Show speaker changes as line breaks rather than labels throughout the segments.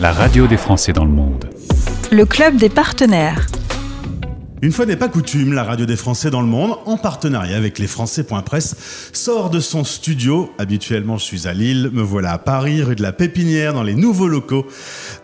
la radio des Français dans le monde.
Le club des partenaires.
Une fois n'est pas coutume, la radio des Français dans le monde, en partenariat avec les Presse, sort de son studio. Habituellement, je suis à Lille, me voilà à Paris, rue de la Pépinière, dans les nouveaux locaux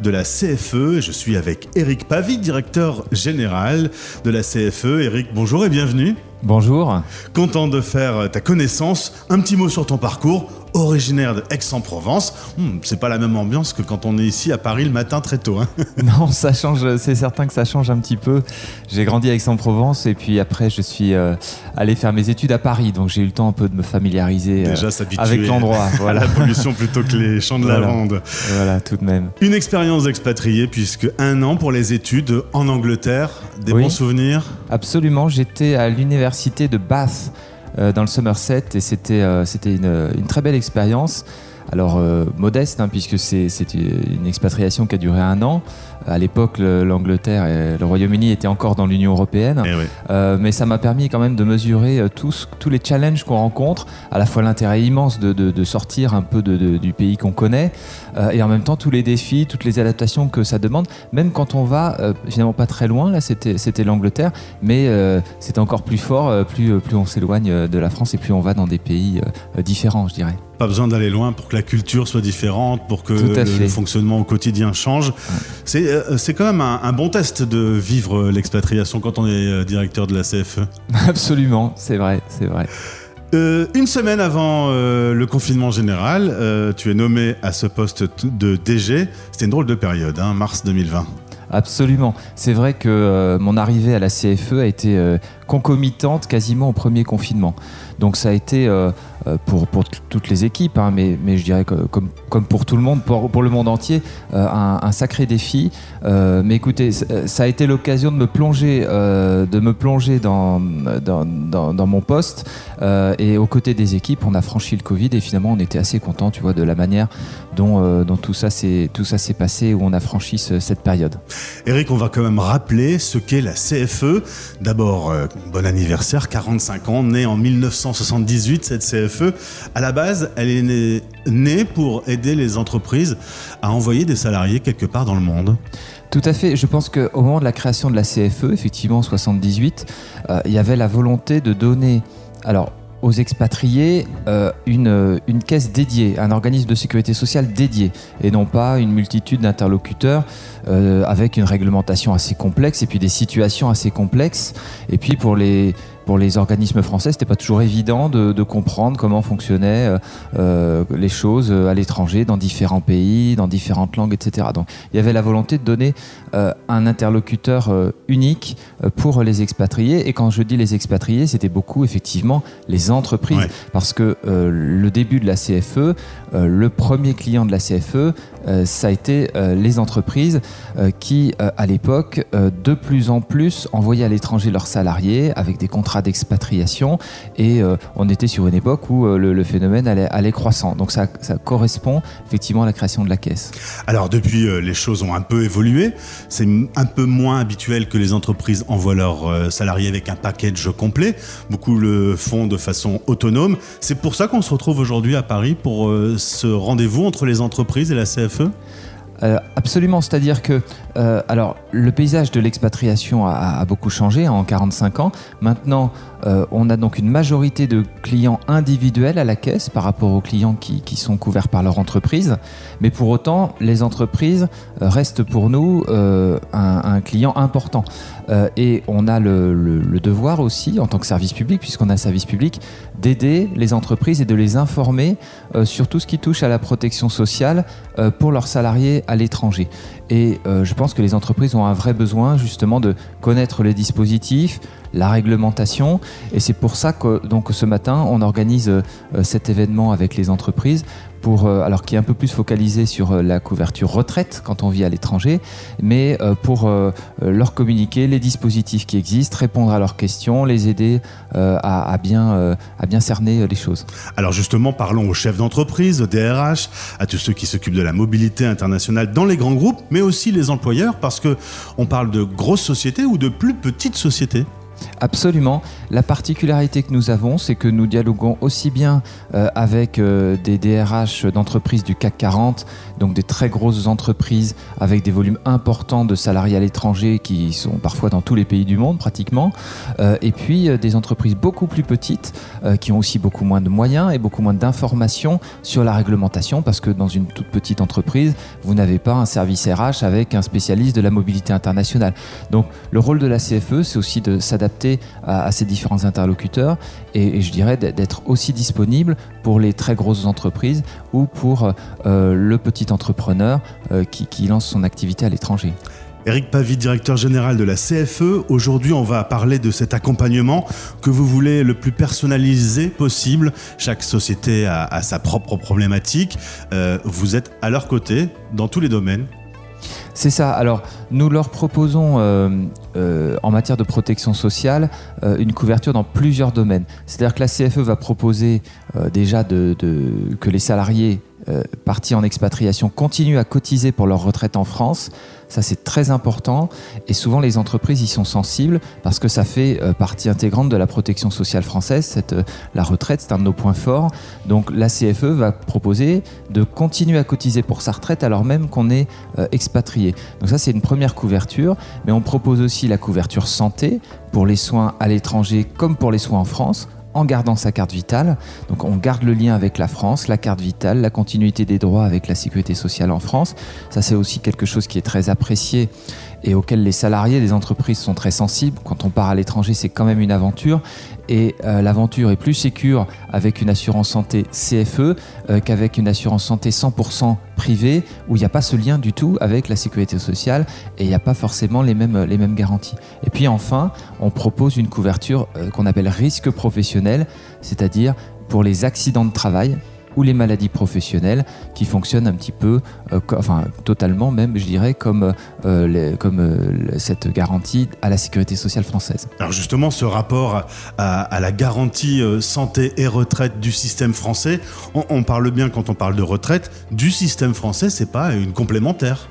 de la CFE. Je suis avec Eric Pavy, directeur général de la CFE. Eric, bonjour et bienvenue.
Bonjour.
Content de faire ta connaissance. Un petit mot sur ton parcours originaire de Aix-en-Provence. Hmm, c'est pas la même ambiance que quand on est ici à Paris le matin très tôt. Hein.
non, ça change, c'est certain que ça change un petit peu. J'ai grandi à Aix-en-Provence et puis après je suis euh, allé faire mes études à Paris, donc j'ai eu le temps un peu de me familiariser euh, avec l'endroit.
Voilà. la pollution plutôt que les champs de lavande.
Voilà, tout de même.
Une expérience d'expatrié puisque un an pour les études en Angleterre, des bons souvenirs?
Absolument, j'étais à l'université de Bath dans le Somerset et c'était euh, c'était une, une, très belle expérience. Alors euh, modeste, hein, puisque c'est une expatriation qui a duré un an. À l'époque, l'Angleterre et le Royaume-Uni étaient encore dans l'Union européenne,
eh
euh, mais ça m'a permis quand même de mesurer euh, tous, tous les challenges qu'on rencontre, à la fois l'intérêt immense de, de, de, sortir un peu de, du pays qu'on connaît, euh, et en même temps tous les défis, toutes les adaptations que ça demande, même quand on va euh, finalement pas très loin, là c'était l'Angleterre, mais euh, c'est encore plus fort, plus, plus on s'éloigne de la France et plus on va dans des pays différents, je dirais.
Pas besoin d'aller loin pour que la culture soit différente, pour que le, fonctionnement au quotidien change. Ouais. C'est quand même un, un, bon test de vivre l'expatriation quand on est directeur de la CFE.
Absolument, c'est vrai, c'est vrai.
Euh, une semaine avant euh, le confinement général, euh, tu es nommé à ce poste de DG. C'était une drôle de période, hein, mars 2020.
Absolument. C'est vrai que mon arrivée à la CFE a été concomitante quasiment au premier confinement. Donc ça a été pour, pour toutes les équipes, hein, mais, je dirais que comme, pour tout le monde, pour, le monde entier, un, un, sacré défi. mais écoutez, ça a été l'occasion de me plonger, de me plonger dans, mon poste. et aux côtés des équipes, on a franchi le Covid et finalement on était assez content, tu vois, de la manière dont, tout ça s'est passé, où on a franchi ce, cette période.
Eric, on va quand même rappeler ce qu'est la CFE. D'abord, euh, bon anniversaire, 45 ans, née en 1978, cette CFE. À la base, elle est née, pour aider les entreprises à envoyer des salariés quelque part dans le monde.
Tout à fait. Je pense qu'au moment de la création de la CFE, effectivement, en 78, euh, il y avait la volonté de donner. Alors, aux expatriés euh, une, une, caisse dédiée, un organisme de sécurité sociale dédié, et non pas une multitude d'interlocuteurs euh, avec une réglementation assez complexe et puis des situations assez complexes. Et puis pour les, pour les organismes français, c'était pas toujours évident de, de comprendre comment fonctionnaient euh, euh les choses à l'étranger, dans différents pays, dans différentes langues, etc. Donc il y avait la volonté de donner euh, un interlocuteur euh, unique euh, pour les expatriés. Et quand je dis les expatriés, c'était beaucoup effectivement les entreprises, ouais. parce que le début de la CFE, le premier client de la CFE, ça a été les entreprises qui, à l'époque, de plus en plus envoyaient à l'étranger leurs salariés avec des contrats d'expatriation et euh, on était sur une époque où euh, le, phénomène allait, croissant. Donc ça, ça, correspond effectivement à la création de la caisse.
Alors depuis, euh, les choses ont un peu évolué. C'est un peu moins habituel que les entreprises envoient leurs euh, salariés avec un package complet. Beaucoup le font de façon autonome. C'est pour ça qu'on se retrouve aujourd'hui à Paris pour euh, ce rendez-vous entre les entreprises et la CFE
euh, absolument, c'est-à-dire que euh, alors le paysage de l'expatriation a, beaucoup changé en 45 ans. Maintenant, euh, on a donc une majorité de clients individuels à la caisse par rapport aux clients qui, sont couverts par leur entreprise. Mais pour autant, les entreprises restent pour nous un, client important. Et on a le, le, devoir aussi, en tant que service public, puisqu'on a un service public, d'aider les entreprises et de les informer sur tout ce qui touche à la protection sociale pour leurs salariés à l'étranger. Et euh, je pense que les entreprises ont un vrai besoin justement de connaître les dispositifs, la réglementation. Et c'est pour ça que donc, ce matin, on organise euh, cet événement avec les entreprises pour, euh, alors qui est un peu plus focalisé sur euh, la couverture retraite quand on vit à l'étranger, mais euh, pour leur communiquer les dispositifs qui existent, répondre à leurs questions, les aider à, bien cerner les choses.
Alors justement, parlons aux chefs d'entreprise, aux DRH, à tous ceux qui s'occupent de la mobilité internationale dans les grands groupes, mais aussi les employeurs, parce que on parle de grosses sociétés ou de plus petites sociétés.
Absolument. La particularité que nous avons, c'est que nous dialoguons aussi bien euh, avec euh, des DRH d'entreprises du CAC 40, donc des très grosses entreprises avec des volumes importants de salariés à l'étranger qui sont parfois dans tous les pays du monde pratiquement, euh, et puis des entreprises beaucoup plus petites qui ont aussi beaucoup moins de moyens et beaucoup moins d'informations sur la réglementation parce que dans une toute petite entreprise, vous n'avez pas un service RH avec un spécialiste de la mobilité internationale. Donc le rôle de la CFE, c'est aussi de s'adapter à, ces différents interlocuteurs et, je dirais d'être aussi disponible pour les très grosses entreprises ou pour euh, le petit entrepreneur euh, qui, lance son activité à l'étranger.
Eric Pavie, directeur général de la CFE. Aujourd'hui, on va parler de cet accompagnement que vous voulez le plus personnalisé possible. Chaque société a, sa propre problématique. Euh, vous êtes à leur côté dans tous les domaines.
C'est ça. Alors, nous leur proposons euh, euh, en matière de protection sociale euh, une couverture dans plusieurs domaines. C'est-à-dire que la CFE va proposer déjà que les salariés partis en expatriation continuent à cotiser pour leur retraite en France ça, c'est très important. Et souvent, les entreprises y sont sensibles parce que ça fait euh, partie intégrante de la protection sociale française. Euh, la retraite, c'est un de nos points forts. Donc, la CFE va proposer de continuer à cotiser pour sa retraite alors même qu'on est euh, expatrié. Donc, ça, c'est une première couverture. Mais on propose aussi la couverture santé pour les soins à l'étranger comme pour les soins en France en gardant sa carte vitale. Donc on garde le lien avec la France, la carte vitale, la continuité des droits avec la sécurité sociale en France. Ça c'est aussi quelque chose qui est très apprécié et auquel les salariés des entreprises sont très sensibles. Quand on part à l'étranger, c'est quand même une aventure et euh, l'aventure est plus sécure avec une assurance santé CFE euh, qu'avec une assurance santé 100% privée où il n'y a pas ce lien du tout avec la sécurité sociale et il n'y a pas forcément les mêmes, les mêmes garanties. Et puis enfin, on propose une couverture euh, qu'on appelle risque professionnel, c'est-à-dire pour les accidents de travail ou les maladies professionnelles qui fonctionnent un petit peu, euh, enfin totalement même, je dirais, comme, euh, comme euh, cette garantie à la sécurité sociale française.
Alors justement, ce rapport à, la garantie santé et retraite du système français, on, on parle bien quand on parle de retraite du système français, c'est pas une complémentaire.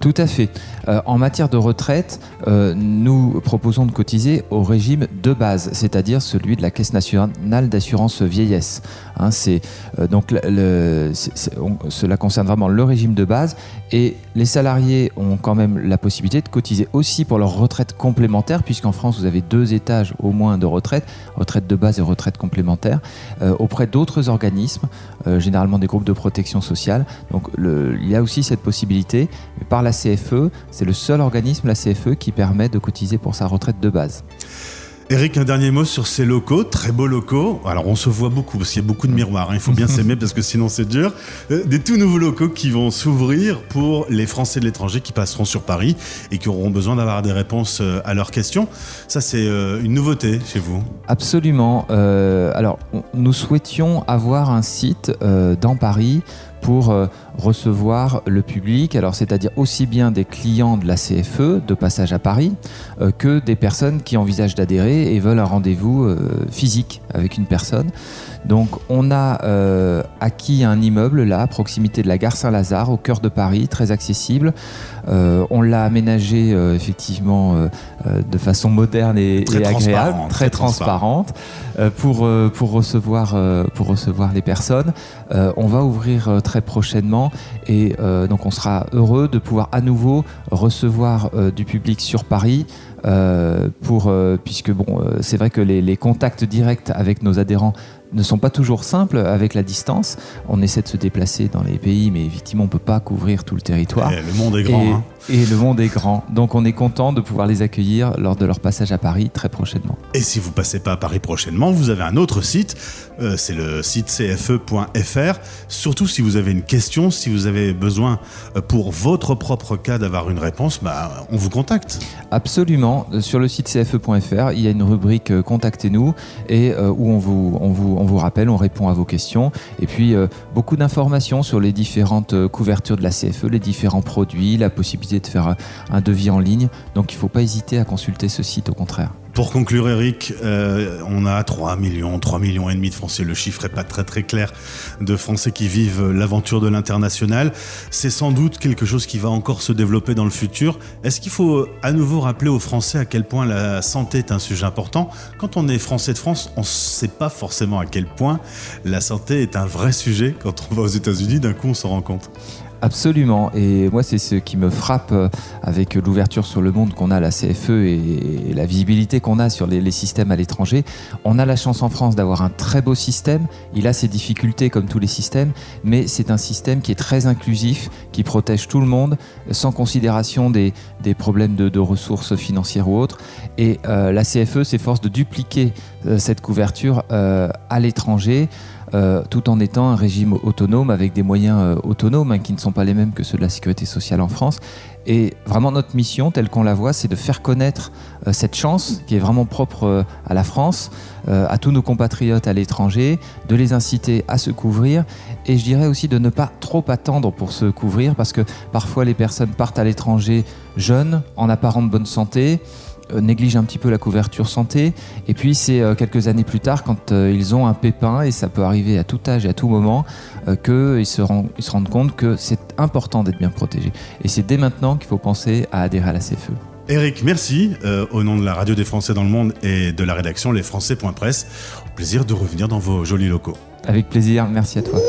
Tout à fait. Euh, en matière de retraite, euh, nous proposons de cotiser au régime de base, c'est-à-dire celui de la Caisse nationale d'assurance vieillesse. Hein, c'est, euh, donc cela concerne vraiment le régime de base et les salariés ont quand même la possibilité de cotiser aussi pour leur retraite complémentaire, puisqu'en France vous avez deux étages au moins de retraite, retraite de base et retraite complémentaire, auprès d'autres organismes, généralement des groupes de protection sociale. Donc il y a aussi cette possibilité, mais par la CFE, c'est le seul organisme, la CFE, qui permet de cotiser pour sa retraite de base.
Eric, un dernier mot sur ces locaux, très beaux locaux. Alors on se voit beaucoup parce qu'il y a beaucoup de miroirs, hein. il faut bien s'aimer parce que sinon c'est dur. Euh, des tout nouveaux locaux qui vont s'ouvrir pour les Français de l'étranger qui passeront sur Paris et qui auront besoin d'avoir des réponses euh, à leurs questions. Ça c'est euh, une nouveauté chez vous
Absolument. alors nous souhaitions avoir un site dans Paris pour euh, recevoir le public, alors c'est-à-dire aussi bien des clients de la CFE de passage à Paris euh, que des personnes qui envisagent d'adhérer et veulent un rendez-vous euh, physique avec une personne. Donc on a acquis un immeuble là à proximité de la gare Saint-Lazare au cœur de Paris, très accessible. on l'a aménagé effectivement de façon moderne et, agréable, très, transparente, pour, pour, recevoir, pour recevoir les personnes. on va ouvrir très prochainement et euh, donc on sera heureux de pouvoir à nouveau recevoir euh, du public sur Paris. Euh, pour, puisque bon, c'est vrai que les, les, contacts directs avec nos adhérents ne sont pas toujours simples avec la distance. On essaie de se déplacer dans les pays, mais effectivement, on ne peut pas couvrir tout le territoire.
Et le monde est grand.
Et,
hein.
Et, le monde est grand. Donc on est content de pouvoir les accueillir lors de leur passage à Paris très prochainement.
Et si vous passez pas à Paris prochainement, vous avez un autre site. Euh, c'est le site cfe.fr. Surtout si vous avez une question, si vous avez besoin euh, pour votre propre cas d'avoir une réponse, bah, on vous contacte.
Absolument. Sur le site cfe.fr, il y a une rubrique euh, Contactez-nous et où on vous, on vous on vous rappelle, on répond à vos questions. Et puis, euh, beaucoup d'informations sur les différentes euh, couvertures de la CFE, les différents produits, la possibilité de faire un devis en ligne. Donc, il ne faut pas hésiter à consulter ce site, au contraire.
Pour conclure, Eric, euh, on a 3 millions, 3 millions et demi de Français. Le chiffre est pas très très clair de Français qui vivent l'aventure de l'international. C'est sans doute quelque chose qui va encore se développer dans le futur. Est-ce qu'il faut à nouveau rappeler aux Français à quel point la santé est un sujet important? Quand on est Français de France, on ne sait pas forcément à quel point la santé est un vrai sujet. Quand on va aux États-Unis, d'un coup, on s'en rend compte.
Absolument. Et moi, c'est ce qui me frappe euh, avec l'ouverture sur le monde qu'on a à la CFE et la visibilité qu'on a sur les, systèmes à l'étranger. On a la chance en France d'avoir un très beau système. Il a ses difficultés comme tous les systèmes, mais c'est un système qui est très inclusif, qui protège tout le monde, sans considération des, problèmes de, ressources financières ou autres. Et euh, la CFE s'efforce de dupliquer euh, cette couverture à l'étranger. Euh, tout en étant un régime autonome avec des moyens euh, autonomes hein, qui ne sont pas les mêmes que ceux de la sécurité sociale en France. Et vraiment notre mission, telle qu'on la voit, c'est de faire connaître euh, cette chance qui est vraiment propre à la France, à tous nos compatriotes à l'étranger, de les inciter à se couvrir et je dirais aussi de ne pas trop attendre pour se couvrir parce que parfois les personnes partent à l'étranger jeunes, en apparente bonne santé, euh, négligent un petit peu la couverture santé. Et puis c'est euh, quelques années plus tard, quand euh, ils ont un pépin, et ça peut arriver à tout âge et à tout moment, qu'ils se, ils se rendent compte que c'est important d'être bien protégé. Et c'est dès maintenant qu'il faut penser à adhérer à la CFE.
Eric, merci au nom de la radio des Français dans le monde et de la rédaction lesfrançais.press. Au plaisir de revenir dans vos jolis locaux.
Avec plaisir, merci à toi.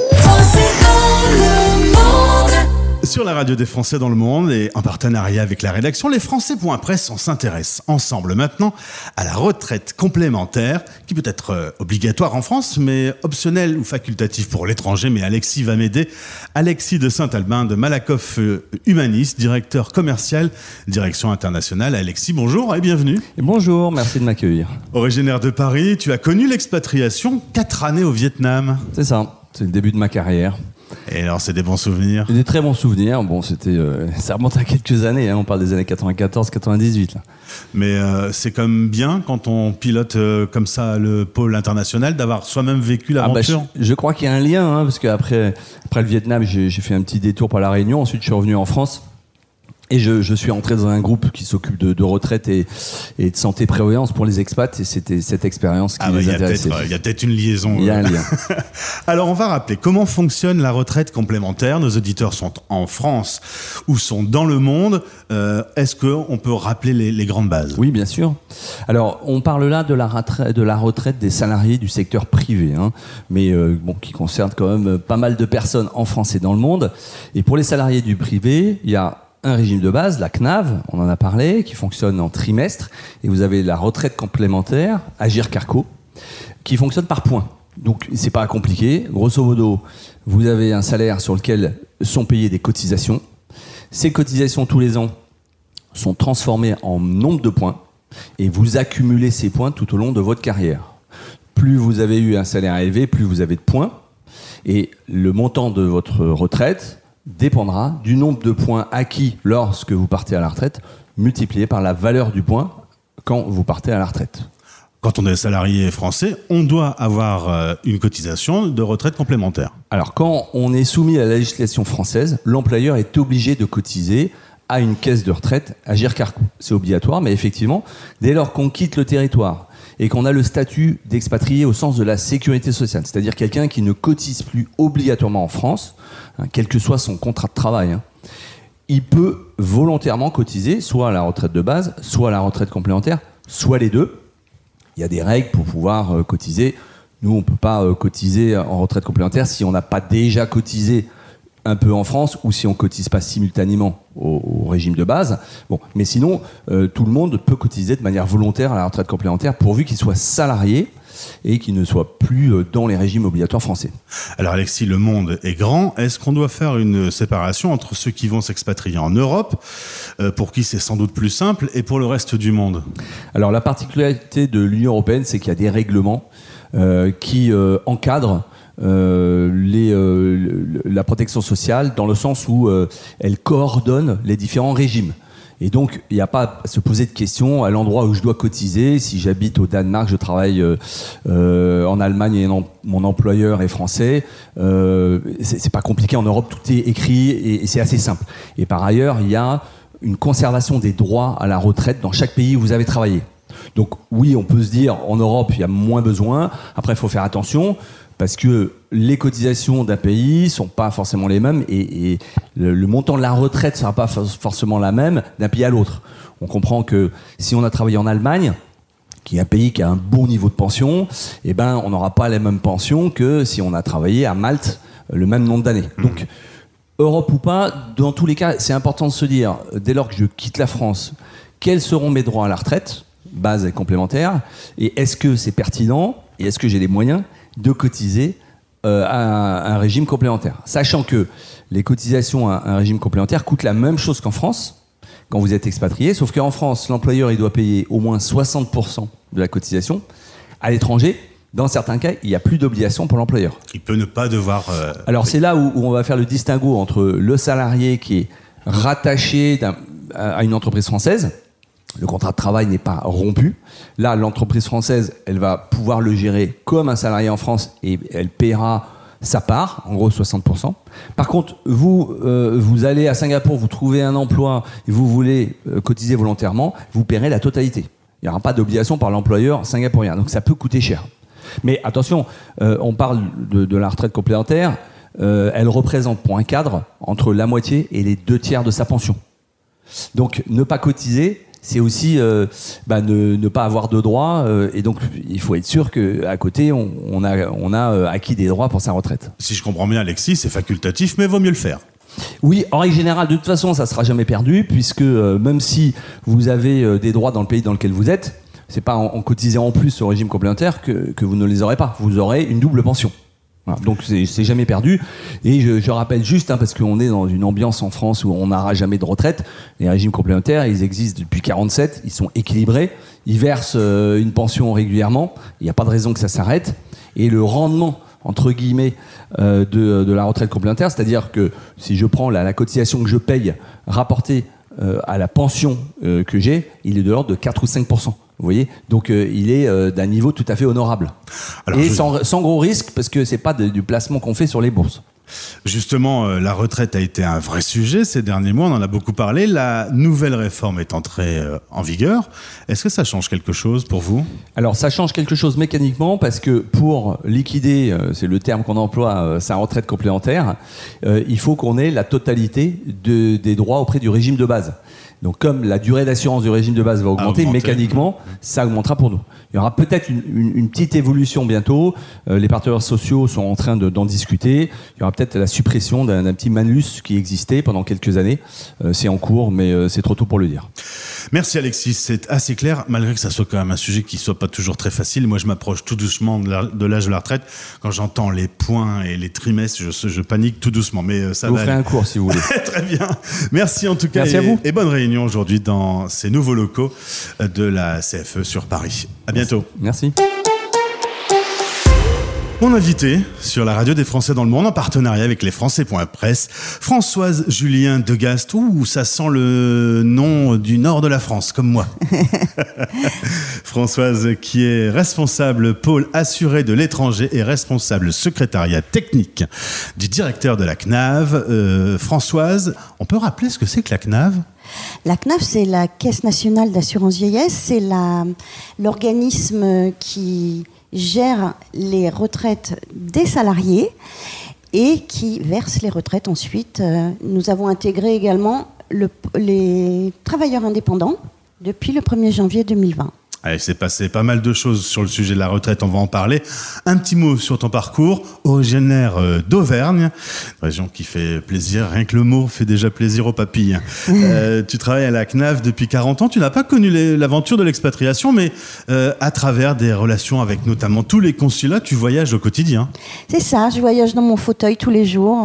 Sur la radio des Français dans le monde et en partenariat avec la rédaction Les Français.press, on s'intéresse ensemble maintenant à la retraite complémentaire qui peut être euh, obligatoire en France mais optionnelle ou facultative pour l'étranger. Mais Alexis va m'aider. Alexis de Saint-Albin de Malakoff euh, Humaniste, directeur commercial, direction internationale. Alexis, bonjour et bienvenue.
Et bonjour, merci de m'accueillir.
Originaire de Paris, tu as connu l'expatriation, quatre années au Vietnam.
C'est ça, c'est le début de ma carrière.
Et alors, c'est des bons souvenirs?
Des très bons souvenirs. Bon, c'était, euh, ça remonte à quelques années. Hein. on parle des années 94-98.
Mais euh, c'est quand même bien quand on pilote euh, comme ça le pôle international d'avoir soi-même vécu l'aventure.
Ah bah, je, crois qu'il y a un lien, hein, parce qu'après après le Vietnam, j'ai fait un petit détour par la Réunion. Ensuite, je suis revenu en France. Et je, je, suis entré dans un groupe qui s'occupe de, de, retraite et, et, de santé prévoyance pour les expats. Et c'était cette expérience qui ah bah, les intéressait.
Il y a peut-être une liaison.
Il y a un lien.
Alors, on va rappeler comment fonctionne la retraite complémentaire? Nos auditeurs sont en France ou sont dans le monde. Euh, Est-ce qu'on peut rappeler les, les, grandes bases?
Oui, bien sûr. Alors, on parle là de la retraite, de la retraite des salariés du secteur privé, hein, mais euh, bon, qui concerne quand même pas mal de personnes en France et dans le monde. Et pour les salariés du privé, il y a un régime de base, la CNAV, on en a parlé, qui fonctionne en trimestre, et vous avez la retraite complémentaire, Agir Carco, qui fonctionne par points. Donc c'est pas compliqué. Grosso modo, vous avez un salaire sur lequel sont payées des cotisations. Ces cotisations tous les ans sont transformées en nombre de points et vous accumulez ces points tout au long de votre carrière. Plus vous avez eu un salaire élevé, plus vous avez de points et le montant de votre retraite dépendra du nombre de points acquis lorsque vous partez à la retraite, multiplié par la valeur du point quand vous partez à la retraite.
Quand on est salarié français, on doit avoir euh, une cotisation de retraite complémentaire.
Alors quand on est soumis à la législation française, l'employeur est obligé de cotiser à une caisse de retraite à Gircarcou. C'est obligatoire, mais effectivement, dès lors qu'on quitte le territoire et qu'on a le statut d'expatrié au sens de la sécurité sociale, c'est-à-dire quelqu'un qui ne cotise plus obligatoirement en France, hein, quel que soit son contrat de travail, hein, il peut volontairement cotiser soit à la retraite de base, soit à la retraite complémentaire, soit les deux. Il y a des règles pour pouvoir euh, cotiser. Nous, on ne peut pas euh, cotiser en retraite complémentaire si on n'a pas déjà cotisé un peu en France ou si on cotise pas simultanément au, régime de base. Bon, mais sinon, euh, tout le monde peut cotiser de manière volontaire à la retraite complémentaire pourvu qu'il soit salarié et qu'il ne soit plus euh, dans les régimes obligatoires français.
Alors Alexis, le monde est grand. Est-ce qu'on doit faire une séparation entre ceux qui vont s'expatrier en Europe, euh, pour qui c'est sans doute plus simple, et pour le reste du monde?
Alors la particularité de l'Union européenne, c'est qu'il y a des règlements qui encadrent les, euh, la protection sociale dans le sens où euh, elle coordonne les différents régimes. Et donc, il n'y a pas à se poser de questions à l'endroit où je dois cotiser. Si j'habite au Danemark, je travaille euh, en Allemagne et mon employeur est français. Euh, c'est pas compliqué. En Europe, tout est écrit et, et c'est assez simple. Et par ailleurs, il y a une conservation des droits à la retraite dans chaque pays où vous avez travaillé. Donc oui, on peut se dire en Europe, il y a moins besoin. Après, il faut faire attention parce que les cotisations d'un pays sont pas forcément les mêmes et, le, montant de la retraite sera pas forcément la même d'un pays à l'autre. On comprend que si on a travaillé en Allemagne, qui est un pays qui a un bon niveau de pension, eh ben on n'aura pas les mêmes pensions que si on a travaillé à Malte le même nombre d'années. Mmh. Donc Europe ou pas, dans tous les cas, c'est important de se dire, dès lors que je quitte la France, quels seront mes droits à la retraite, base et complémentaire, et est-ce que c'est pertinent, et est-ce que j'ai les moyens de cotiser euh, à un, régime complémentaire. Sachant que les cotisations à un régime complémentaire coûtent la même chose qu'en France, quand vous êtes expatrié, sauf qu'en France, l'employeur il doit payer au moins 60% de la cotisation. À l'étranger, dans certains cas, il n'y a plus d'obligation pour l'employeur.
Il peut ne pas devoir. Euh,
Alors c'est là où, on va faire le distinguo entre le salarié qui est rattaché à une entreprise française le contrat de travail n'est pas rompu. Là, l'entreprise française, elle va pouvoir le gérer comme un salarié en France et elle paiera sa part, en gros 60%. Par contre, vous, euh, vous allez à Singapour, vous trouvez un emploi et vous voulez euh, cotiser volontairement, vous paierez la totalité. Il n'y aura pas d'obligation par l'employeur singapourien. Donc ça peut coûter cher. Mais attention, euh, on parle de, de, la retraite complémentaire. elle représente pour un cadre entre la moitié et les deux tiers de sa pension. Donc ne pas cotiser, c'est aussi euh, bah, ne, pas avoir de droits. Euh, et donc, il faut être sûr qu'à côté, on, a, on a euh, acquis des droits pour sa retraite.
Si je comprends bien, Alexis, c'est facultatif, mais vaut mieux le faire.
Oui, en règle générale, de toute façon, ça sera jamais perdu, puisque même si vous avez des droits dans le pays dans lequel vous êtes, c'est pas en, cotisant en plus au régime complémentaire que, que vous ne les aurez pas. Vous aurez une double pension donc c'est jamais perdu. Et je, rappelle juste, hein, parce qu'on est dans une ambiance en France où on n'aura jamais de retraite, les régimes complémentaires, ils existent depuis 47, ils sont équilibrés, ils versent euh, une pension régulièrement, il n'y a pas de raison que ça s'arrête. Et le rendement entre guillemets euh, de, la retraite complémentaire, c'est-à-dire que si je prends la, cotisation que je paye rapportée euh, à la pension que j'ai, il est de l'ordre de 4 ou 5 vous voyez Donc euh, il est euh, d'un niveau tout à fait honorable. et sans, gros risque, parce que c'est pas du placement qu'on fait sur les bourses.
Justement, euh, la retraite a été un vrai sujet ces derniers mois, on en a beaucoup parlé. La nouvelle réforme est entrée en vigueur. Est-ce que ça change quelque chose pour vous?
Alors ça change quelque chose mécaniquement parce que pour liquider, c'est le terme qu'on emploie, sa retraite complémentaire, il faut qu'on ait la totalité des droits auprès du régime de base. Donc comme la durée d'assurance du régime de base va augmenter, mécaniquement, ça augmentera pour nous. Il y aura peut-être une, petite évolution bientôt. Euh, les partenaires sociaux sont en train d'en discuter. Il y aura peut-être la suppression d'un petit malus qui existait pendant quelques années. Euh, c'est en cours, mais euh, c'est trop tôt pour le dire.
Merci Alexis, c'est assez clair, malgré que ça soit quand même un sujet qui soit pas toujours très facile. Moi, je m'approche tout doucement de l'âge de la retraite. Quand j'entends les points et les trimestres, je, je panique tout doucement, mais ça
vous
va.
Vous ferez un cours si vous voulez.
très bien. Merci en tout cas.
Merci à vous.
Et bonne réunion aujourd'hui dans ces nouveaux locaux de la CFE sur Paris. À bientôt.
Merci.
Mon invité sur la radio des Français dans le monde en partenariat avec les Français.press, Françoise Julien Degast. Ouh, ça sent le nom du nord de la France, comme moi. Françoise qui est responsable pôle assuré de l'étranger et responsable secrétariat technique du directeur de la CNAV. Euh, Françoise, on peut rappeler ce que c'est que la CNAV
la CNAF, c'est la Caisse nationale d'assurance vieillesse, c'est l'organisme qui gère les retraites des salariés et qui verse les retraites ensuite. Euh, nous avons intégré également les travailleurs indépendants depuis le 1er janvier 2020.
Il s'est passé pas mal de choses sur le sujet de la retraite, on va en parler. Un petit mot sur ton parcours, originaire euh, d'Auvergne, région qui fait plaisir, rien que le mot fait déjà plaisir aux papilles. Euh, tu travailles à la CNAV depuis 40 ans, tu n'as pas connu l'aventure de l'expatriation, mais euh, à travers des relations avec notamment tous les consulats, tu voyages au quotidien.
C'est ça, je voyage dans mon fauteuil tous les jours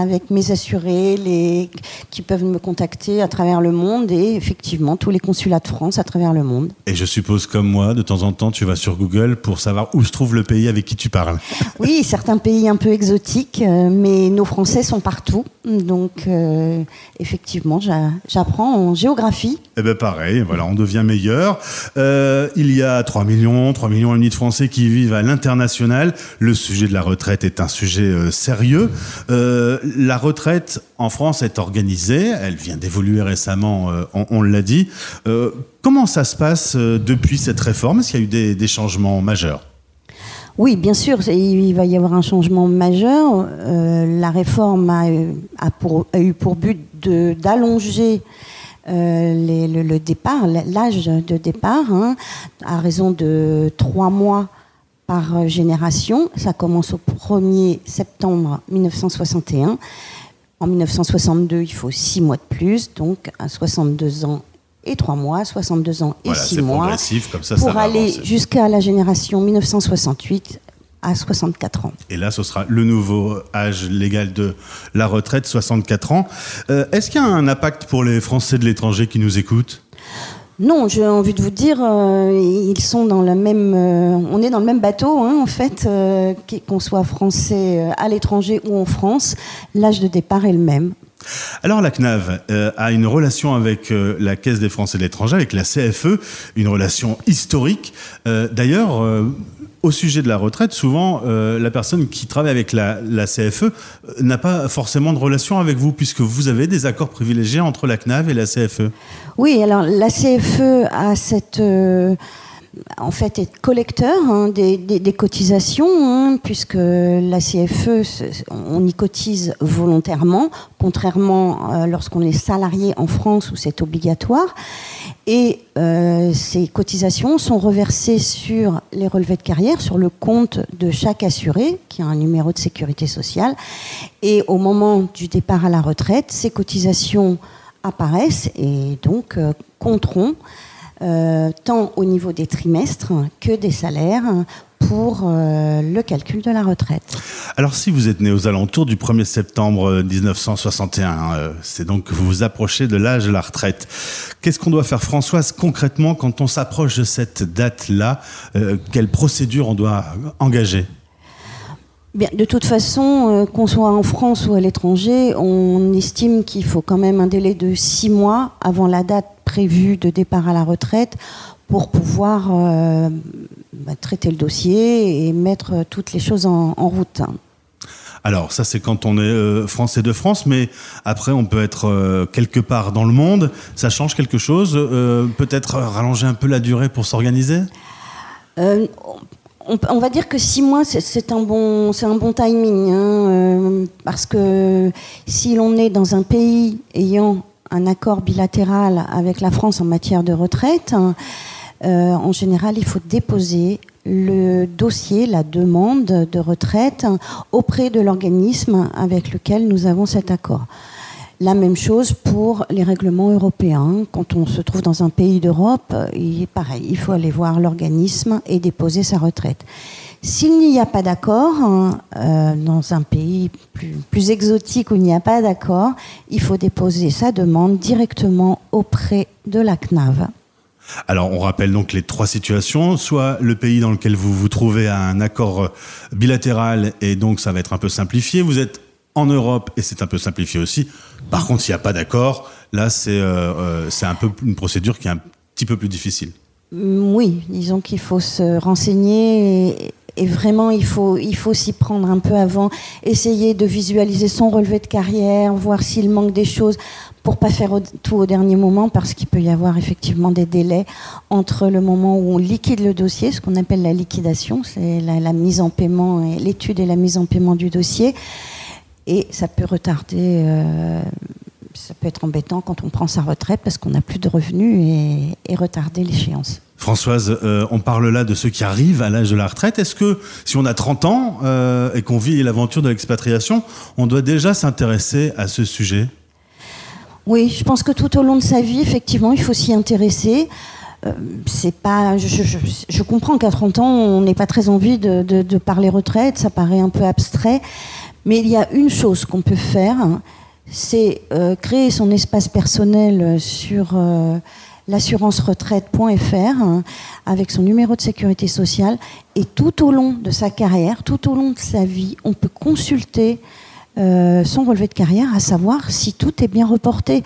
avec mes assurés les... qui peuvent me contacter à travers le monde et effectivement tous les consulats de France à travers le monde.
Et je suppose comme moi, de temps en temps, tu vas sur Google pour savoir où se trouve le pays avec qui tu parles.
Oui, certains pays un peu exotiques, euh, mais nos Français sont partout. Donc, euh, effectivement, j'apprends en géographie.
Eh bien, pareil, voilà, on devient meilleur. Euh, il y a 3 millions, 3 millions et demi de Français qui vivent à l'international. Le sujet de la retraite est un sujet sérieux. la retraite en France est organisée, elle vient d'évoluer récemment, on, on l'a dit Comment ça se passe euh, depuis cette réforme? Est-ce qu'il y a eu des, changements majeurs?
Oui, bien sûr, il va y avoir un changement majeur. Euh, la réforme a, eu- pour- but d'allonger euh, le, départ, l'âge de départ, hein, à raison de trois mois par génération. Ça commence au 1er septembre 1961. En 1962, il faut six mois de plus, donc à 62 ans et trois mois, 62 ans et
Voilà,
six
c'est
mois
comme ça,
pour aller jusqu'à la génération 1968 à 64 ans.
Et là, ce sera le nouveau âge légal de la retraite, 64 ans. Euh, Est-ce qu'il y a un impact pour les Français de l'étranger qui nous écoutent?
Non, j'ai envie de vous dire, euh, ils sont dans le même, euh, on est dans le même bateau hein, en fait, euh, qu'- qu'on soit français à l'étranger ou en France, l'âge de départ est le même.
Alors la CNAV euh, a une relation avec euh, la Caisse des Français de l'étranger, avec la CFE, une relation historique. Euh, D'ailleurs, au sujet de la retraite, souvent la personne qui travaille avec la, la CFE n'a pas forcément de relation avec vous, puisque vous avez des accords privilégiés entre la CNAV et la. CFE.
Oui, alors la CFE a cette, en fait, est collecteur hein, des, cotisations, hein, puisque la CFE, on y cotise volontairement, contrairement euh, lorsqu'on est salarié en France où c'est obligatoire. Et euh, ces cotisations sont reversées sur les relevés de carrière, sur le compte de chaque assuré, qui a un numéro de sécurité sociale. Et au moment du départ à la retraite, ces cotisations apparaissent et donc euh, compteront euh, tant au niveau des trimestres que des salaires pour euh, le calcul de la retraite.
Alors si vous êtes né aux alentours du 1er septembre euh, 1961, euh, c'est donc que vous vous approchez de l'âge de la retraite. Qu'est-ce qu'on doit faire Françoise concrètement quand on s'approche de cette date-là Euh, Quelle procédure on doit engager?
Bien, de toute façon, euh, qu'on soit en France ou à l'étranger, on estime qu'il faut quand même un délai de six mois avant la date prévue de départ à la retraite pour pouvoir euh, bah, traiter le dossier et mettre euh, toutes les choses en, en route.
Alors ça c'est quand on est euh, français de France, mais après on peut être euh, quelque part dans le monde. Ça change quelque chose Peut-être rallonger un peu la durée pour s'organiser?
On, on va dire que six mois, c'est- un bon, c'est un bon timing, hein, parce que si l'on est dans un pays ayant un accord bilatéral avec la France en matière de retraite, hein, euh, en général, il faut déposer le dossier, la demande de retraite hein, auprès de l'organisme avec lequel nous avons cet accord. La même chose pour les règlements européens. Quand on se trouve dans un pays d'Europe, il est pareil, il faut aller voir l'organisme et déposer sa retraite. S'il n'y a pas d'accord, hein, euh, dans un pays plus, plus exotique où il n'y a pas d'accord, il faut déposer sa demande directement auprès de la CNAV.
Alors, on rappelle donc les trois situations. Soit le pays dans lequel vous vous trouvez a un accord euh, bilatéral et donc ça va être un peu simplifié. Vous êtes en Europe et c'est un peu simplifié aussi. Par contre, s'il n'y a pas d'accord, là, c'est euh, euh, un peu une procédure qui est un petit peu plus difficile.
Mm, Oui, disons qu'il faut se renseigner et, et vraiment il faut, il faut s'y prendre un peu avant, essayer de visualiser son relevé de carrière, voir s'il manque des choses pour pas faire tout au dernier moment parce qu'il peut y avoir effectivement des délais entre le moment où on liquide le dossier, ce qu'on appelle la liquidation, c'est la, mise en paiement l'étude et la mise en paiement du dossier et ça peut retarder euh, ça peut être embêtant quand on prend sa retraite parce qu'on n'a plus de revenus et retarder l'échéance.
Françoise, euh, on parle là de ceux qui arrivent à l'âge de la retraite. Est-ce que si on a 30 ans euh, et qu'on vit l'aventure de l'expatriation, on doit déjà s'intéresser à ce sujet?
Oui, je pense que tout au long de sa vie, effectivement, il faut s'y intéresser. Euh, c'est pas, je, comprends qu'à 30 ans, on n'ait pas très envie de, parler retraite, ça paraît un peu abstrait. Mais il y a une chose qu'on peut faire, c'est créer son espace personnel sur l'assurance-retraite.fr hein, avec son numéro de sécurité sociale. Et tout au long de sa carrière, tout au long de sa vie, on peut consulter euh, son relevé de carrière, à savoir si tout est bien reporté.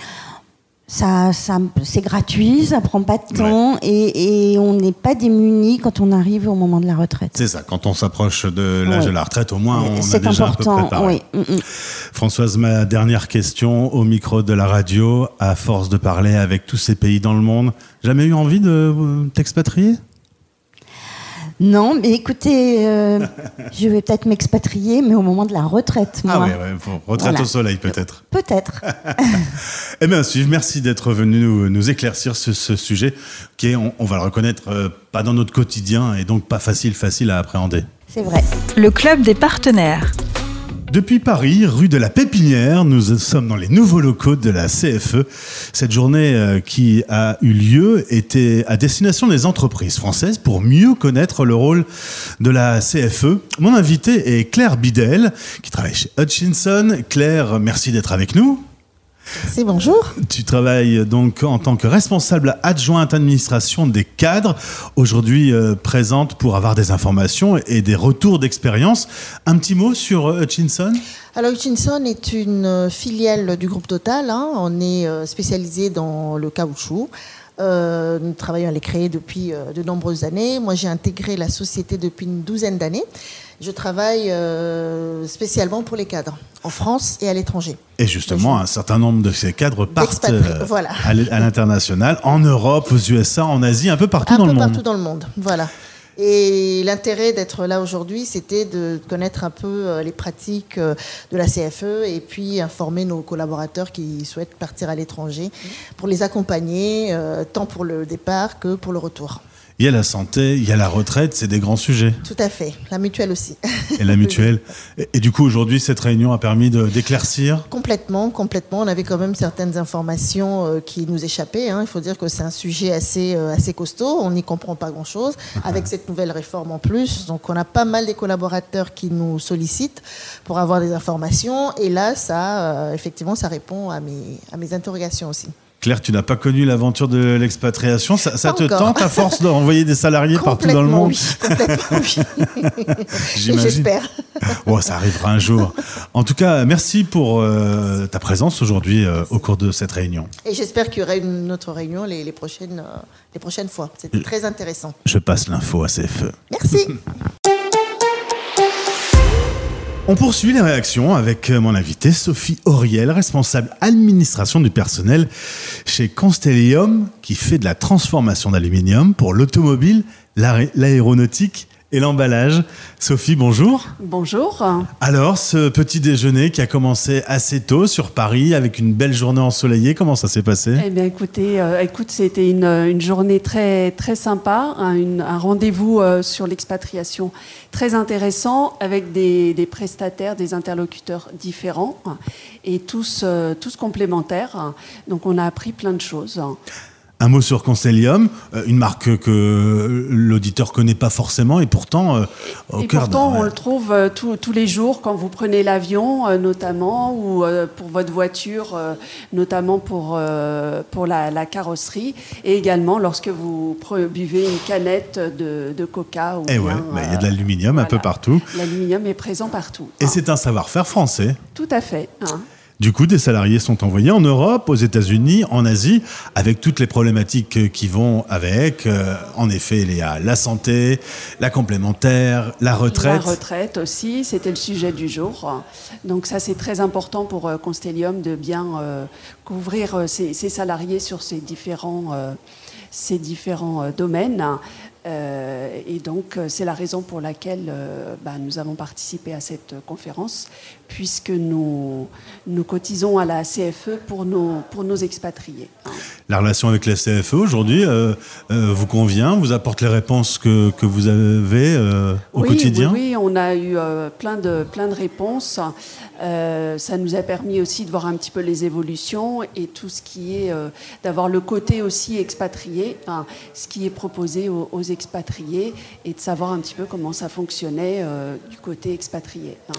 Ça, ça, c'est gratuit, ça prend pas de temps et, et on n'est pas démuni quand on arrive au moment de la retraite.
C'est ça, quand on s'approche de l'âge de la retraite, au moins on a déjà un peu
important,
préparé.
oui. Mm, mm.
Françoise, ma dernière question au micro de la radio, à force de parler avec tous ces pays dans le monde, jamais eu envie de euh, t'expatrier?
Non, mais écoutez, euh, je vais peut-être m'expatrier, mais au moment de la retraite, moi.
Ah oui, ouais, retraite
Voilà.
au soleil peut-être.
Peut-être.
Eh bien, suivre, merci d'être venu nous, nous éclaircir ce, ce sujet qui est, on, on va le reconnaître, euh, pas dans notre quotidien et donc pas facile, facile à appréhender.
C'est vrai.
Le club des partenaires.
Depuis Paris, rue de la Pépinière, nous sommes dans les nouveaux locaux de la CFE. Cette journée euh, qui a eu lieu était à destination des entreprises françaises pour mieux connaître le rôle de la CFE. Mon invité est Claire Bidel, qui travaille chez Hutchinson. Claire, merci d'être avec nous.
C'est bonjour.
Tu travailles donc en tant que responsable adjointe administration des cadres, aujourd'hui euh, présente pour avoir des informations et des retours d'expérience. Un petit mot sur Hutchinson?
Alors Hutchinson est une euh, filiale du groupe Total. hein. On est euh, spécialisé dans le caoutchouc. Euh, nous travaillons à les créer depuis de nombreuses années. Moi, j'ai intégré la société depuis une douzaine d'années. Je travaille euh, spécialement pour les cadres, en France et à l'étranger.
Et justement, un certain nombre de ces cadres partent euh,
voilà.
à l'international, en Europe, aux USA, en Asie, un peu partout
un
dans
peu
le monde.
partout dans le monde. Voilà. Et l'intérêt d'être là aujourd'hui, c'était de connaître un peu euh, les pratiques de la CFE et puis informer nos collaborateurs qui souhaitent partir à l'étranger pour les accompagner, tant pour le départ que pour le retour.
Il y a la santé, il y a la retraite, c'est des grands sujets.
Tout à fait. La mutuelle aussi.
Et la mutuelle. Et, et du coup, aujourd'hui, cette réunion a permis d'éclaircir?
Complètement, complètement. On avait quand même certaines informations euh, qui nous échappaient. hein. Il faut dire que c'est un sujet assez, euh, assez costaud. On n'y comprend pas grand-chose. Avec cette nouvelle réforme en plus, donc on a pas mal des collaborateurs qui nous sollicitent pour avoir des informations. Et là, ça, euh, effectivement, ça répond à mes, à mes interrogations aussi.
Claire, tu n'as pas connu l'aventure de l'expatriation. Ça, te
encore.
tente à force d'envoyer des salariés partout dans le monde
oui. Complètement, oui. J'espère.
Oh, ça arrivera un jour. En tout cas, merci pour euh, ta présence aujourd'hui euh, au cours de cette réunion.
Et j'espère qu'il y aura une autre réunion les, les prochaines, euh, les prochaines fois. C'était très intéressant.
Je passe l'info à CFE.
Merci.
On poursuit les réactions avec euh, mon invité Sophie Auriel, responsable administration du personnel chez Constellium, qui fait de la transformation d'aluminium pour l'automobile, l'aé- l'aéronautique et l'emballage. Sophie, bonjour.
Bonjour.
Alors, ce petit déjeuner qui a commencé assez tôt sur Paris avec une belle journée ensoleillée, comment ça s'est passé?
Eh bien, écoutez, euh, écoute, c'était une, une journée très très sympa, un, une- un rendez-vous euh, sur l'expatriation très intéressant avec des, des prestataires, des interlocuteurs différents et tous euh, tous complémentaires. Donc, on a appris plein de choses.
Un mot sur Constellium, euh, une marque que l'auditeur connaît pas forcément et pourtant euh, au
Et
cœur
pourtant, on le trouve euh, tous- les jours quand vous prenez l'avion, notamment, ou pour votre voiture, notamment pour, pour la, la carrosserie, et également lorsque vous buvez une canette de, de coca. Ou
Eh ouais,
bien,
bah, il y a de l'aluminium un peu partout.
L'aluminium est présent partout.
Et
hein.
c'est un savoir-faire français.
Tout à fait. hein.
Du coup, des salariés sont envoyés en Europe, aux États-Unis, en Asie, avec toutes les problématiques euh, qui vont avec. Euh, en effet, il y a la santé, la complémentaire, la retraite.
La retraite aussi, c'était le sujet du jour. Donc ça, c'est très important pour euh, Constellium de bien couvrir ses, salariés sur ces différents, ces différents domaines. Et donc, c'est la raison pour laquelle bah, nous avons participé à cette conférence, puisque nous, nous cotisons à la CFE pour nos, pour nos expatriés.
La relation avec la CFE aujourd'hui euh, euh, vous convient, vous apporte les réponses que, que vous avez euh, au
oui,
quotidien
Oui, oui, on a eu plein, de, plein de réponses. Ça nous a permis aussi de voir un petit peu les évolutions et tout ce qui est d'avoir le côté aussi expatrié, hein, ce qui est proposé aux, aux expatriés et de savoir un petit peu comment ça fonctionnait du côté expatrié. hein.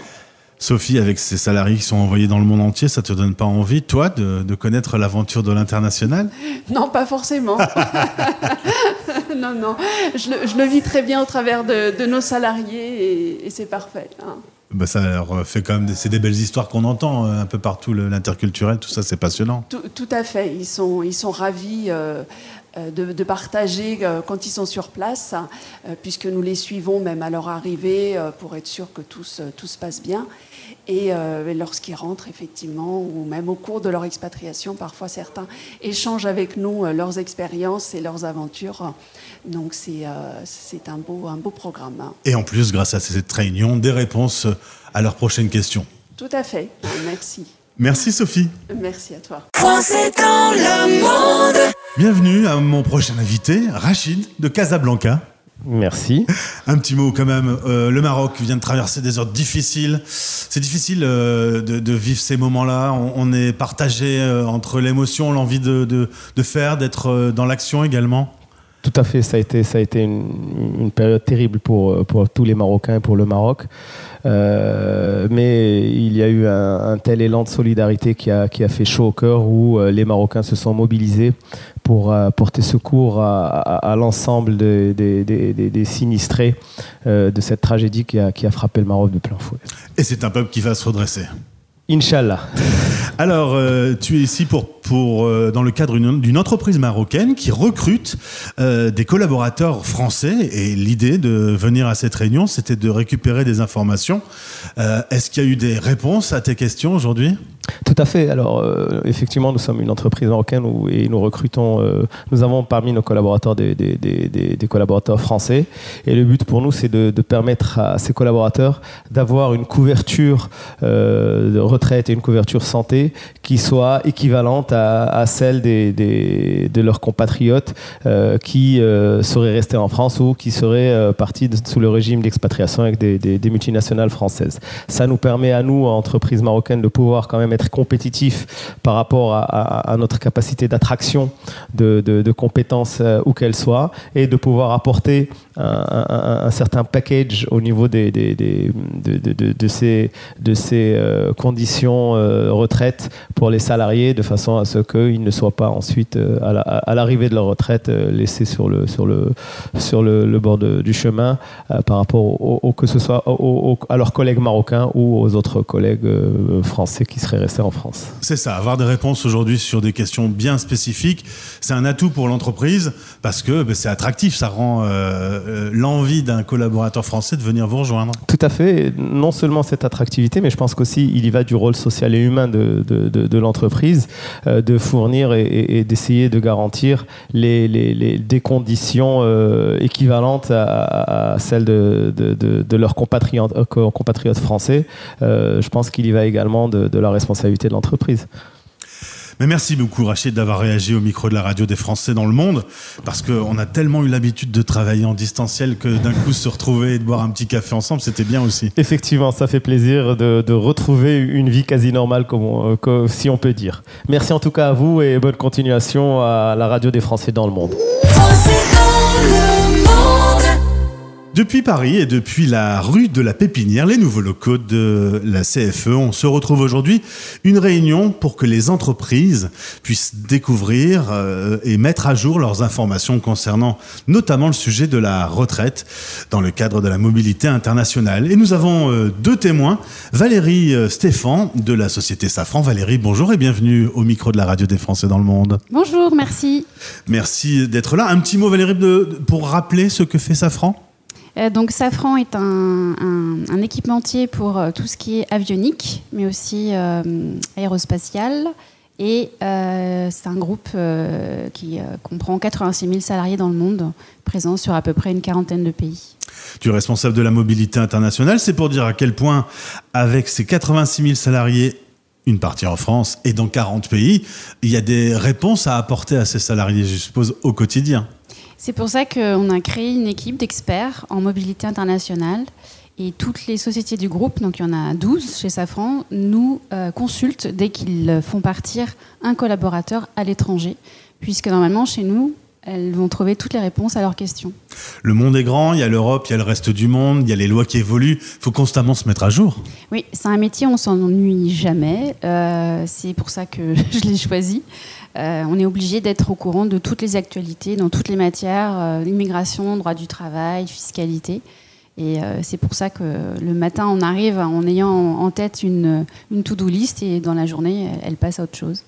Sophie, avec ces salariés qui sont envoyés dans le monde entier, ça te donne pas envie, toi, de, de connaître l'aventure de l'international?
Non, pas forcément. non, non. Je le, je le vis très bien au travers de, de nos salariés et, et c'est parfait. hein.
Bah, ça leur fait quand même c'est des belles histoires qu'on entend euh, un peu partout, l'interculturel, tout ça, c'est passionnant.
Tout, tout à fait. Ils sont, ils sont ravis euh, de, de partager euh, quand ils sont sur place, euh, puisque nous les suivons même à leur arrivée euh, pour être sûr que tout se, tout se passe bien. Et euh, lorsqu'ils rentrent, effectivement, ou même au cours de leur expatriation, parfois certains échangent avec nous euh, leurs expériences et leurs aventures. Donc c'est euh, c'est un, beau, un beau programme. hein.
Et en plus, grâce à cette réunion, des réponses à leurs prochaines questions.
Tout à fait. Merci.
Merci Sophie.
Merci à toi.
Bienvenue à mon prochain invité, Rachid de Casablanca.
Merci.
Un petit mot quand même. Euh, le Maroc vient de traverser des heures difficiles. C'est difficile euh, de, de vivre ces moments-là. On, on est partagé euh, entre l'émotion, l'envie de, de- de faire, d'être dans l'action également.
Tout à fait, ça a été, ça a été une, une période terrible pour, pour tous les Marocains et pour le Maroc. Euh, mais il y a eu un, un tel élan de solidarité qui a, qui a fait chaud au cœur où euh, les Marocains se sont mobilisés pour euh, porter secours à, à- à l'ensemble des, des- des- des- des sinistrés de cette tragédie qui a, qui a frappé le Maroc de plein fouet.
Et c'est un peuple qui va se redresser.
Inch'Allah.
Alors, euh, tu es ici pour, pour, euh, dans le cadre d'une entreprise marocaine qui recrute euh, des collaborateurs français. Et l'idée de venir à cette réunion, c'était de récupérer des informations. Est-ce qu'il y a eu des réponses à tes questions aujourd'hui?
Tout à fait. Alors, euh, effectivement, nous sommes une entreprise marocaine et nous recrutons, euh, nous avons parmi nos collaborateurs des, collaborateurs français. Et le but pour nous, c'est de, permettre à ces collaborateurs d'avoir une couverture euh, de retraite et une couverture santé qui soit équivalente à, à celle de leurs compatriotes qui seraient restés en France ou qui seraient partis sous le régime d'expatriation avec des, multinationales françaises. Ça nous permet à nous, entreprises marocaines, de pouvoir quand même être compétitifs par rapport à, notre capacité d'attraction de, de- de compétences euh, où qu'elles soient et de pouvoir apporter un, certain package au niveau des, de, ces, de ces euh, conditions euh, retraite pour les salariés de façon à ce qu'ils ne soient pas ensuite euh, à la- à l'arrivée de leur retraite laissés sur le, sur le, sur le, bord du chemin par rapport que ce soit à leurs collègues marocains ou aux autres collègues français qui seraient restés en France.
C'est ça, avoir des réponses aujourd'hui sur des questions bien spécifiques, c'est un atout pour l'entreprise parce que ben, c'est attractif, ça rend euh, l'envie d'un collaborateur français de venir vous rejoindre.
Tout à fait. Non seulement cette attractivité, mais je pense qu'aussi il y va du rôle social et humain de, de, de- l'entreprise, euh, de fournir et, d'essayer de garantir les, les- les- des conditions euh, équivalentes à, celles de, de- leurs compatriotes, co- compatriotes français. Je pense qu'il y va également de la responsabilité de l'entreprise.
Mais merci beaucoup Rachid d'avoir réagi au micro de la radio des Français dans le monde parce qu'on a tellement eu l'habitude de travailler en distanciel que d'un coup se retrouver et de boire un petit café ensemble, c'était bien aussi.
Effectivement, ça fait plaisir de, de retrouver une vie quasi normale, comme on- euh, que- si on peut dire. Merci en tout cas à vous et bonne continuation à la radio des Français dans le monde.
Depuis Paris et depuis la rue de la Pépinière, les nouveaux locaux de la CFE, on se retrouve aujourd'hui une réunion pour que les entreprises puissent découvrir euh, et mettre à jour leurs informations concernant notamment le sujet de la retraite dans le cadre de la mobilité internationale. Et nous avons euh, deux témoins, Valérie euh, Stéphan de la société Safran. Valérie, bonjour et bienvenue au micro de la radio des Français dans le monde.
Bonjour, merci.
Merci d'être là. Un petit mot Valérie pour rappeler ce que fait Safran?
Donc Safran est un, équipementier pour euh, tout ce qui est avionique, mais aussi euh, aérospatial. Et euh, c'est un groupe euh, qui euh, comprend 86 000 salariés dans le monde, présents sur à peu près une quarantaine de pays.
Tu es responsable de la mobilité internationale. C'est pour dire à quel point, avec ces 86 000 salariés, une partie en France et dans 40 pays, il y a des réponses à apporter à ces salariés, je suppose, au quotidien.
C'est pour ça qu'on a créé une équipe d'experts en mobilité internationale. Et toutes les sociétés du groupe, donc il y en a 12 chez Safran, nous euh, consultent dès qu'ils font partir un collaborateur à l'étranger, puisque normalement chez nous, elles vont trouver toutes les réponses à leurs questions.
Le monde est grand, il y a l'Europe, il y a le reste du monde, il y a les lois qui évoluent. Il faut constamment se mettre à jour.
Oui, c'est un métier, on s'ennuie jamais. Euh, c'est pour ça que je l'ai choisi. Euh, on est obligé d'être au courant de toutes les actualités, dans toutes les matières, euh, immigration, droit du travail, fiscalité. Et euh, c'est pour ça que le matin, on arrive en ayant en tête une, une to-do list et dans la journée, elle, elle passe à autre chose.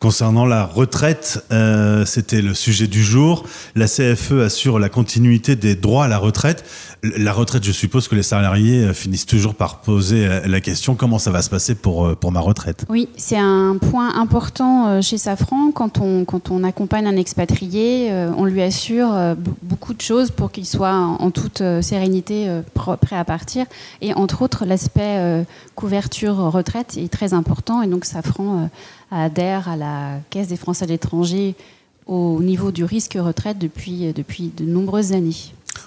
Concernant la retraite, euh, c'était le sujet du jour. La CFE assure la continuité des droits à la retraite. La retraite, je suppose que les salariés euh, finissent toujours par poser euh, la question comment ça va se passer pour, pour ma retraite?
Oui, c'est un point important chez Safran. Quand on, quand on accompagne un expatrié, on lui assure beaucoup de choses pour qu'il soit en, toute sérénité prêt à partir. Et entre autres, l'aspect couverture retraite est très important. Et donc Safran adhère à la Caisse des Français à l'étranger au niveau du risque retraite depuis, depuis de nombreuses années.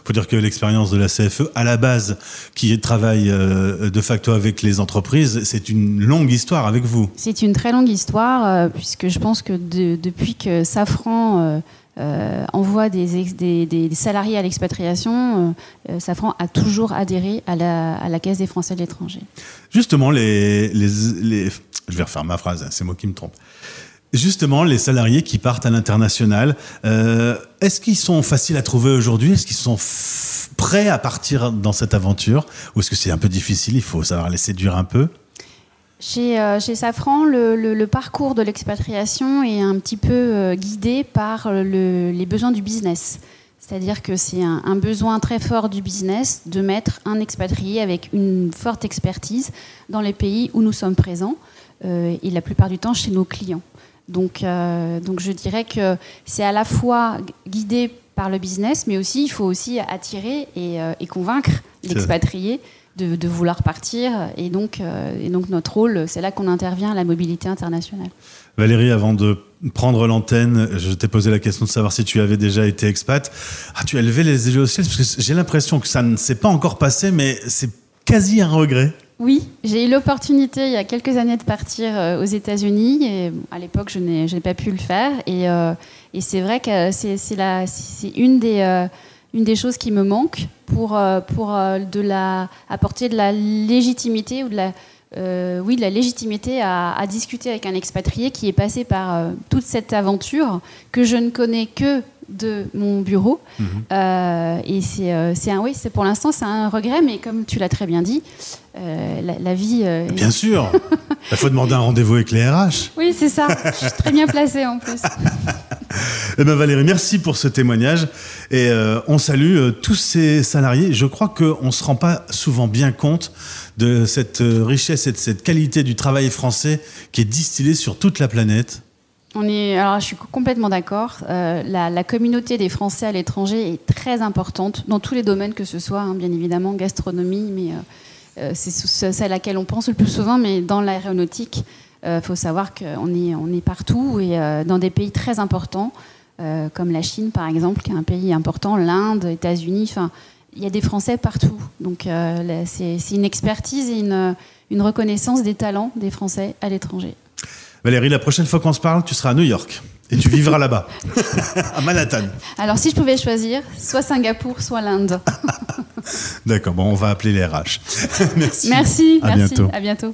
faut dire que l'expérience de la CFE, à la base, qui travaille euh, de facto avec les entreprises, c'est une longue histoire avec vous.
C'est une très longue histoire, euh, puisque je pense que de- depuis que Safran euh, envoie des, salariés à l'expatriation, euh, euh, Safran a toujours adhéré à la, à la Caisse des Français de l'étranger.
Justement, les, les, les- je vais refaire ma phrase, hein, c'est moi qui me trompe. Justement, les salariés qui partent à l'international, est-ce qu'ils sont faciles à trouver aujourd'hui? Est-ce qu'ils sont prêts à partir dans cette aventure? Ou est-ce que c'est un peu difficile? Il faut savoir les séduire un peu
Chez, euh, chez Safran, le, le- le parcours de l'expatriation est un petit peu euh, guidé par le- les besoins du business. C'est-à-dire que c'est un, un besoin très fort du business de mettre un expatrié avec une forte expertise dans les pays où nous sommes présents euh, et la plupart du temps chez nos clients. Donc, donc je dirais que c'est à la fois guidé par le business, mais aussi il faut aussi attirer et, et convaincre l'expatrié de, de vouloir partir. Et donc, euh, et donc notre rôle, c'est là qu'on intervient, la mobilité internationale.
Valérie, avant de prendre l'antenne, je t'ai posé la question de savoir si tu avais déjà été expat. Ah, tu as levé les yeux au ciel parce que j'ai l'impression que ça ne s'est pas encore passé, mais c'est quasi un regret.
Oui, j'ai eu l'opportunité il y a quelques années de partir euh, aux États-Unis. Et à l'époque, je n'ai pas pu le faire. Et, euh, et c'est vrai que c'est une des, euh, une des choses qui me manque pour, euh, euh, apporter de la légitimité ou de la, euh, oui, de la légitimité à, discuter avec un expatrié qui est passé par toute cette aventure que je ne connais que de mon bureau. Euh, et c'est euh, c'est un, oui, c'est pour l'instant c'est un regret, mais comme tu l'as très bien dit, euh, la, la vie. euh, est-
Bien sûr, il faut demander un rendez-vous avec les RH.
Oui, c'est ça. Je suis très bien placée en plus.
Eh ben Valérie, merci pour ce témoignage. Et on salue tous ces salariés. Je crois qu'on ne se rend pas souvent bien compte de cette richesse et de cette qualité du travail français qui est distillé sur toute la planète.
Alors, je suis complètement d'accord. Euh, la, communauté des Français à l'étranger est très importante dans tous les domaines que ce soit, hein, bien évidemment, gastronomie, mais euh, euh, c'est celle à laquelle on pense le plus souvent, mais dans l'aéronautique, il faut savoir qu'on est, partout et dans des pays très importants, comme la Chine, par exemple, qui est un pays important, l'Inde, États-Unis, enfin, il y a des Français partout. Donc, c'est une expertise et une reconnaissance des talents des Français à l'étranger.
Valérie, la prochaine fois qu'on se parle, tu seras à New York. Et tu vivras là-bas, à Manhattan.
Alors, si je pouvais choisir, soit Singapour, soit l'Inde.
D'accord, bon, on va appeler les RH. merci.
Merci,
À
merci.
bientôt.
À bientôt.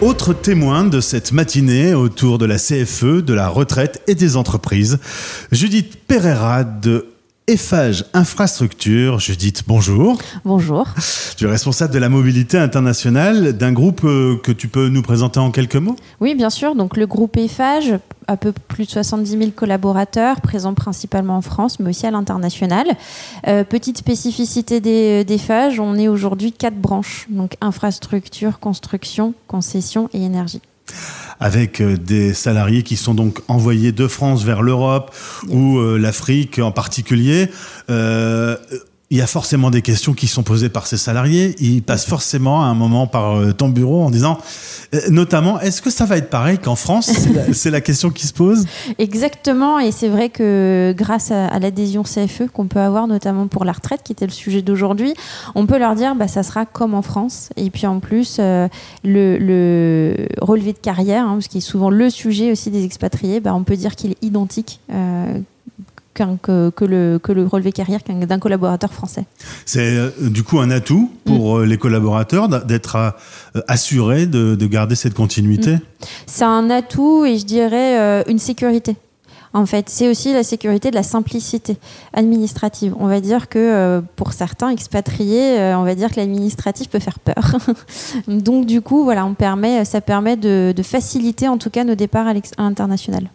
Autre témoin de cette matinée autour de la CFE, de la retraite et des entreprises, Judith Pereira de Eiffage Infrastructure. Judith, bonjour.
Bonjour.
Tu es responsable de la mobilité internationale d'un groupe euh, que tu peux nous présenter en quelques mots?
Oui, bien sûr. Donc le groupe EFAGE, un peu plus de 70 000 collaborateurs, présents principalement en France, mais aussi à l'international. Euh, petite spécificité des, des FAGE, on est aujourd'hui quatre branches, donc infrastructure, construction, concession et énergie.
Avec euh, des salariés qui sont donc envoyés de France vers l'Europe ou euh, l'Afrique en particulier. Il y a forcément des questions qui sont posées par ces salariés. Ils passent forcément à un moment par euh, ton bureau en disant, euh, notamment, est-ce que ça va être pareil qu'en France? C'est la- question qui se pose.
Exactement, et c'est vrai que grâce à, l'adhésion CFE qu'on peut avoir, notamment pour la retraite, qui était le sujet d'aujourd'hui, on peut leur dire bah, ça sera comme en France. Et puis en plus, euh, le, le relevé de carrière, hein, ce qui est souvent le sujet aussi des expatriés, bah, on peut dire qu'il est identique. Qu'un- que, que le, que le relevé carrière d'un collaborateur français.
C'est euh, du coup un atout pour euh, les collaborateurs d'être euh, assurés de, de garder cette continuité.
C'est un atout et je dirais euh, une sécurité. En fait, c'est aussi la sécurité de la simplicité administrative. On va dire que euh, pour certains expatriés, euh, on va dire que l'administratif peut faire peur. Donc du coup, voilà, on permet, ça permet de, de faciliter en tout cas nos départs à l'international.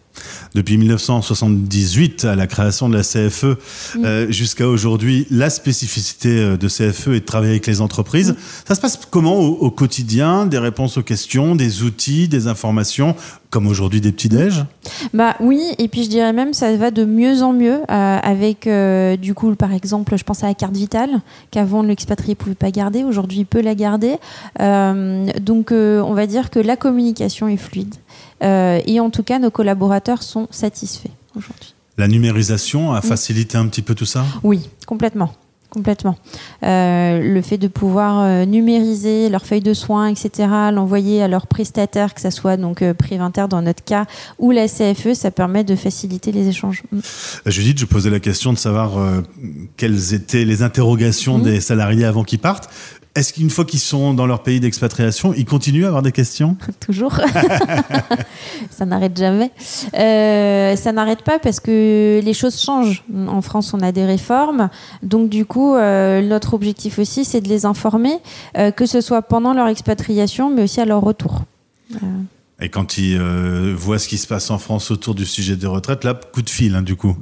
Depuis 1978, à la création de la CFE, mm. euh, jusqu'à aujourd'hui, la spécificité euh, de CFE est de travailler avec les entreprises. Mm. Ça se passe comment au, quotidien? Des réponses aux questions, des outils, des informations comme aujourd'hui des petits déj?
Bah oui, et puis je dirais même ça va de mieux en mieux euh, avec du coup par exemple, je pense à la carte vitale qu'avant l'expatrié pouvait pas garder, aujourd'hui il peut la garder. donc on va dire que la communication est fluide. Euh, et en tout cas, nos collaborateurs sont satisfaits aujourd'hui.
La numérisation a facilité un petit peu tout ça
Oui, complètement. Complètement. Euh, le fait de pouvoir euh, numériser leurs feuilles de soins, etc., l'envoyer à leurs prestataires, que ce soit donc euh, dans notre cas ou la CFE, ça permet de faciliter les échanges. Mm.
Judith, je posais la question de savoir quelles étaient les interrogations mm. des salariés avant qu'ils partent. Est-ce qu'une fois qu'ils sont dans leur pays d'expatriation, ils continuent à avoir des questions
Toujours. ça n'arrête jamais. Euh, ça n'arrête pas parce que les choses changent. En France, on a des réformes. Donc, du coup, euh, notre objectif aussi, c'est de les informer, euh, que ce soit pendant leur expatriation, mais aussi à leur retour.
Et quand ils voient ce qui se passe en France autour du sujet des retraites, là, coup de fil, hein, du coup.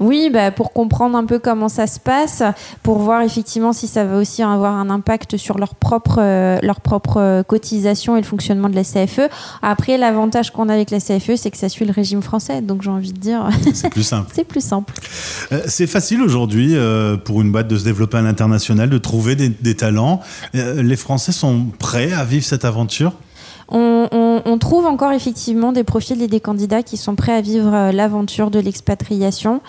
Oui, bah, pour comprendre un peu comment ça se passe, pour voir effectivement si ça va aussi avoir un impact sur leur propre, euh, leur propre euh, cotisation et le fonctionnement de la CFE. Après, l'avantage qu'on a avec la CFE, c'est que ça suit le régime français. Donc j'ai envie de dire.
C'est plus simple.
c'est plus simple.
Euh, c'est facile aujourd'hui pour une boîte de se développer à l'international, de trouver des talents. les Français sont prêts à vivre cette aventure?
On, trouve encore effectivement des profils et des candidats qui sont prêts à vivre euh, l'aventure de l'expatriation.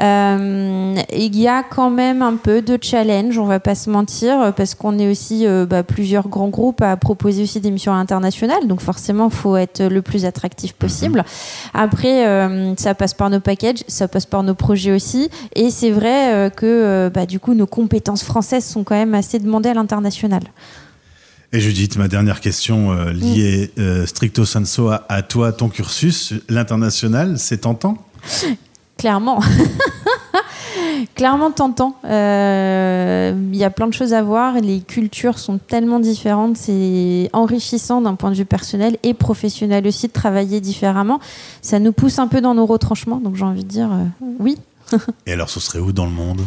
Euh, il y a quand même un peu de challenge, on va pas se mentir, parce qu'on est aussi euh, bah, plusieurs grands groupes à proposer aussi des missions internationales, donc forcément, il faut être le plus attractif possible. Après, ça passe par nos packages, ça passe par nos projets aussi, et c'est vrai que bah, du coup, nos compétences françaises sont quand même assez demandées à l'international.
Et Judith, ma dernière question euh, liée euh, stricto sensu à, toi, ton cursus, l'international, c'est tentant?
Clairement. Clairement tentant. Euh, il y a plein de choses à voir. Les cultures sont tellement différentes. C'est enrichissant d'un point de vue personnel et professionnel aussi de travailler différemment. Ça nous pousse un peu dans nos retranchements. Donc j'ai envie de dire oui,
et alors, ce serait où dans le monde?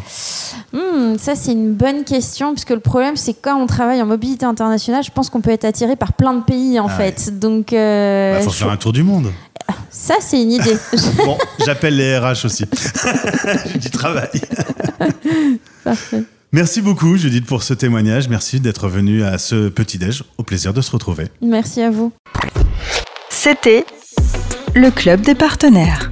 Hmm, Ça, c'est une bonne question, puisque le problème, c'est quand on travaille en mobilité internationale, je pense qu'on peut être attiré par plein de pays, en ah fait. Donc,
il euh, bah, faut faire un tour du monde.
Ça, c'est une idée.
bon, j'appelle les RH aussi. du travail. Parfait. Merci beaucoup, Judith, pour ce témoignage. Merci d'être venue à ce petit-déj. Au plaisir de se retrouver.
Merci à vous.
C'était le Club des partenaires